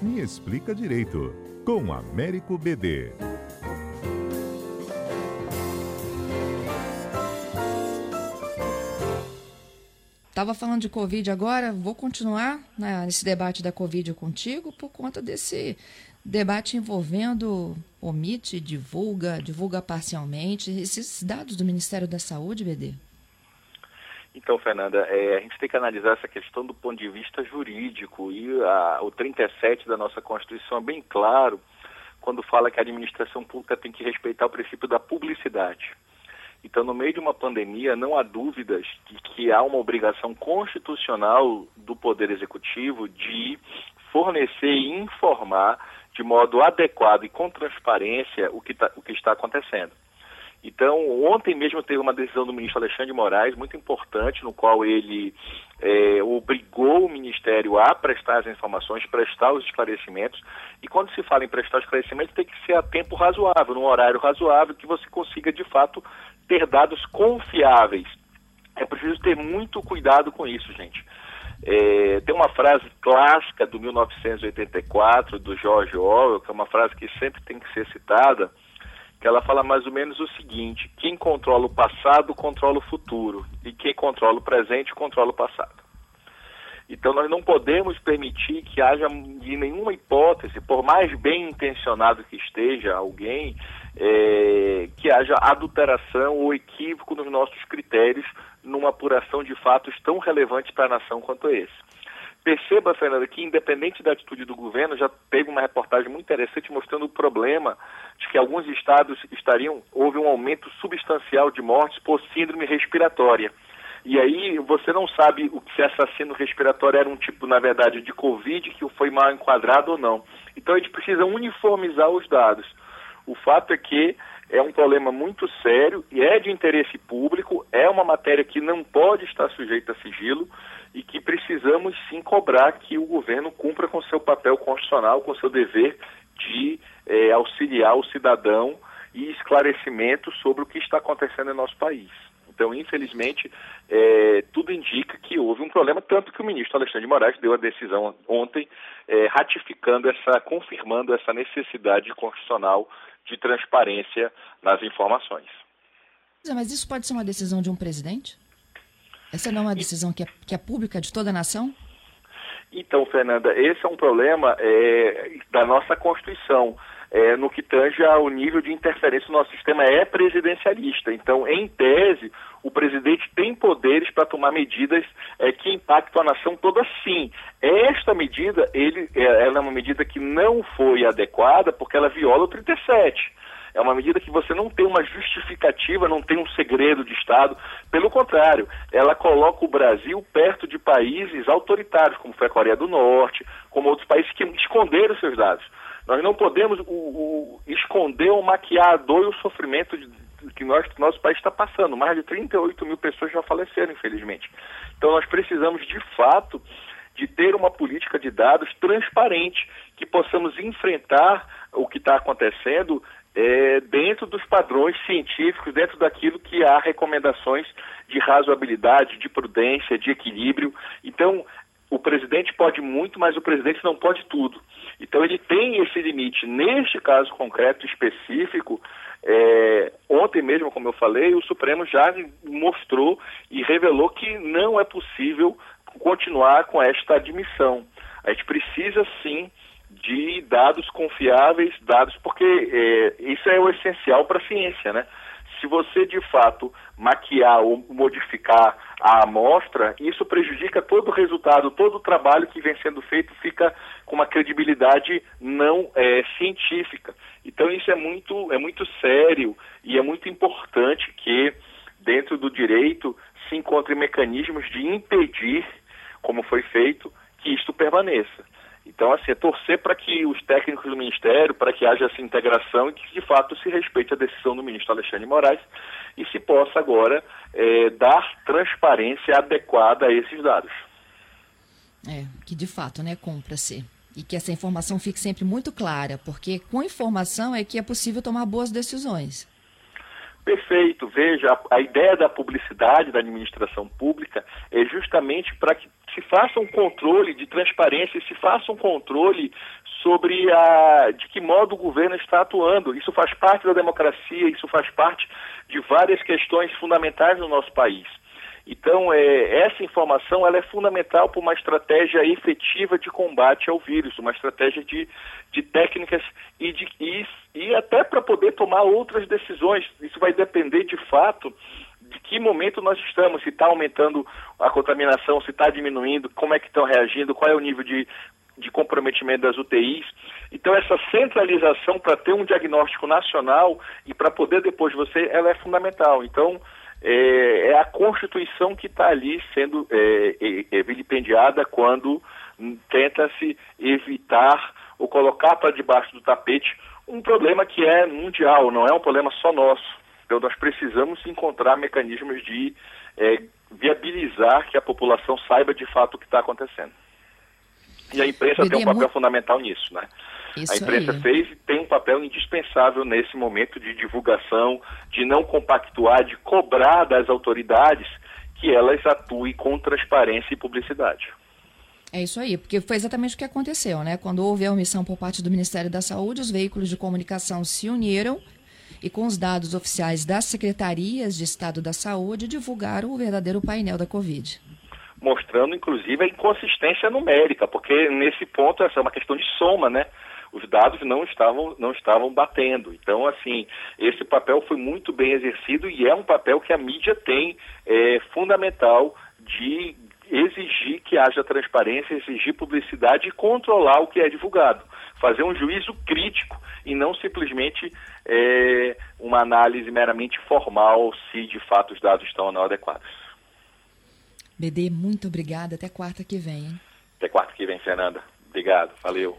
Me Explica Direito, com Américo BD. Estava falando de Covid agora, vou continuar né, nesse debate da Covid contigo por conta desse debate envolvendo omite, divulga, divulga parcialmente, esses dados do Ministério da Saúde, BD. Então, Fernanda, é, a gente tem que analisar essa questão do ponto de vista jurídico e a, o 37 da nossa Constituição é bem claro quando fala que a administração pública tem que respeitar o princípio da publicidade. Então, no meio de uma pandemia, não há dúvidas de que há uma obrigação constitucional do Poder Executivo de fornecer e informar de modo adequado e com transparência o que, tá, o que está acontecendo. Então, ontem mesmo teve uma decisão do ministro Alexandre de Moraes muito importante, no qual ele é, obrigou o Ministério a prestar as informações, prestar os esclarecimentos. E quando se fala em prestar esclarecimentos, tem que ser a tempo razoável, num horário razoável, que você consiga, de fato, ter dados confiáveis. É preciso ter muito cuidado com isso, gente. É, tem uma frase clássica do 1984, do George Orwell, que é uma frase que sempre tem que ser citada, que ela fala mais ou menos o seguinte: quem controla o passado controla o futuro, e quem controla o presente controla o passado. Então nós não podemos permitir que haja de nenhuma hipótese, por mais bem intencionado que esteja alguém, é, que haja adulteração ou equívoco nos nossos critérios numa apuração de fatos tão relevantes para a nação quanto esse. Perceba, Fernanda, que independente da atitude do governo, já teve uma reportagem muito interessante mostrando o problema de que alguns estados estariam, houve um aumento substancial de mortes por síndrome respiratória. E aí você não sabe o que se assassino respiratório era um tipo, na verdade, de Covid que foi mal enquadrado ou não. Então a gente precisa uniformizar os dados. O fato é que é um problema muito sério e é de interesse público, é uma matéria que não pode estar sujeita a sigilo e que precisamos sim cobrar que o governo cumpra com seu papel constitucional, com seu dever de é, auxiliar o cidadão e esclarecimento sobre o que está acontecendo em nosso país. Então, infelizmente, é, tudo indica que houve um problema, tanto que o ministro Alexandre de Moraes deu a decisão ontem, é, ratificando essa, confirmando essa necessidade constitucional de transparência nas informações. Mas isso pode ser uma decisão de um presidente? Essa não é uma decisão que é, que é pública de toda a nação? Então, Fernanda, esse é um problema é, da nossa Constituição é, no que tange ao nível de interferência. O nosso sistema é presidencialista. Então, em tese, o presidente tem poderes para tomar medidas é, que impactam a nação toda sim. Esta medida, ele, é, ela é uma medida que não foi adequada porque ela viola o 37. É uma medida que você não tem uma justificativa, não tem um segredo de Estado. Pelo contrário, ela coloca o Brasil perto de países autoritários, como foi a Coreia do Norte, como outros países que esconderam seus dados. Nós não podemos o, o, esconder ou maquiar a dor e o sofrimento de, que nós, nosso país está passando. Mais de 38 mil pessoas já faleceram, infelizmente. Então nós precisamos, de fato, de ter uma política de dados transparente, que possamos enfrentar o que está acontecendo é, dentro dos padrões científicos, dentro daquilo que há recomendações de razoabilidade, de prudência, de equilíbrio. Então, o presidente pode muito, mas o presidente não pode tudo. Então ele tem esse limite. Neste caso concreto específico, é, ontem mesmo, como eu falei, o Supremo já mostrou e revelou que não é possível continuar com esta admissão. A gente precisa sim de dados confiáveis, dados porque é, isso é o essencial para a ciência, né? Se você de fato maquiar ou modificar a amostra, isso prejudica todo o resultado, todo o trabalho que vem sendo feito fica com uma credibilidade não é, científica. Então isso é muito, é muito sério e é muito importante que dentro do direito se encontrem mecanismos de impedir, como foi feito, que isto permaneça. Então, assim, é torcer para que os técnicos do Ministério, para que haja essa integração e que, de fato, se respeite a decisão do ministro Alexandre Moraes e se possa agora é, dar transparência adequada a esses dados. É, que de fato, né, cumpra-se. E que essa informação fique sempre muito clara, porque com informação é que é possível tomar boas decisões. Perfeito. Veja, a, a, ideia da publicidade da administração pública é justamente para que se faça um controle de transparência, se faça um controle sobre a, de que modo o governo está atuando. Isso faz parte da democracia, isso faz parte de várias questões fundamentais no nosso país. Então, é, essa informação ela é fundamental para uma estratégia efetiva de combate ao vírus, uma estratégia de, de técnicas e, de, e, e até para poder tomar outras decisões. Isso vai depender, de fato, de que momento nós estamos, se está aumentando a contaminação, se está diminuindo, como é que estão reagindo, qual é o nível de, de comprometimento das UTIs. Então, essa centralização para ter um diagnóstico nacional e para poder depois você, ela é fundamental. Então, é, é a Constituição que está ali sendo é, é, vilipendiada quando tenta-se evitar ou colocar para debaixo do tapete um problema que é mundial, não é um problema só nosso. Então nós precisamos encontrar mecanismos de é, viabilizar que a população saiba de fato o que está acontecendo. E a imprensa tem um papel fundamental nisso, né? Isso a imprensa aí. fez e tem um papel indispensável nesse momento de divulgação, de não compactuar, de cobrar das autoridades que elas atuem com transparência e publicidade. É isso aí, porque foi exatamente o que aconteceu, né? Quando houve a omissão por parte do Ministério da Saúde, os veículos de comunicação se uniram e, com os dados oficiais das secretarias de Estado da Saúde, divulgaram o verdadeiro painel da Covid mostrando inclusive a inconsistência numérica, porque nesse ponto essa é uma questão de soma, né? Os dados não estavam, não estavam batendo. Então, assim, esse papel foi muito bem exercido e é um papel que a mídia tem é, fundamental de exigir que haja transparência, exigir publicidade e controlar o que é divulgado. Fazer um juízo crítico e não simplesmente é, uma análise meramente formal se de fato os dados estão ou não adequados. BD, muito obrigada. Até quarta que vem. Hein? Até quarta que vem, Fernanda. Obrigado. Valeu.